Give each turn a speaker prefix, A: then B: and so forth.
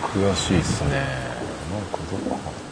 A: 悔しいっすね。なんかどっか。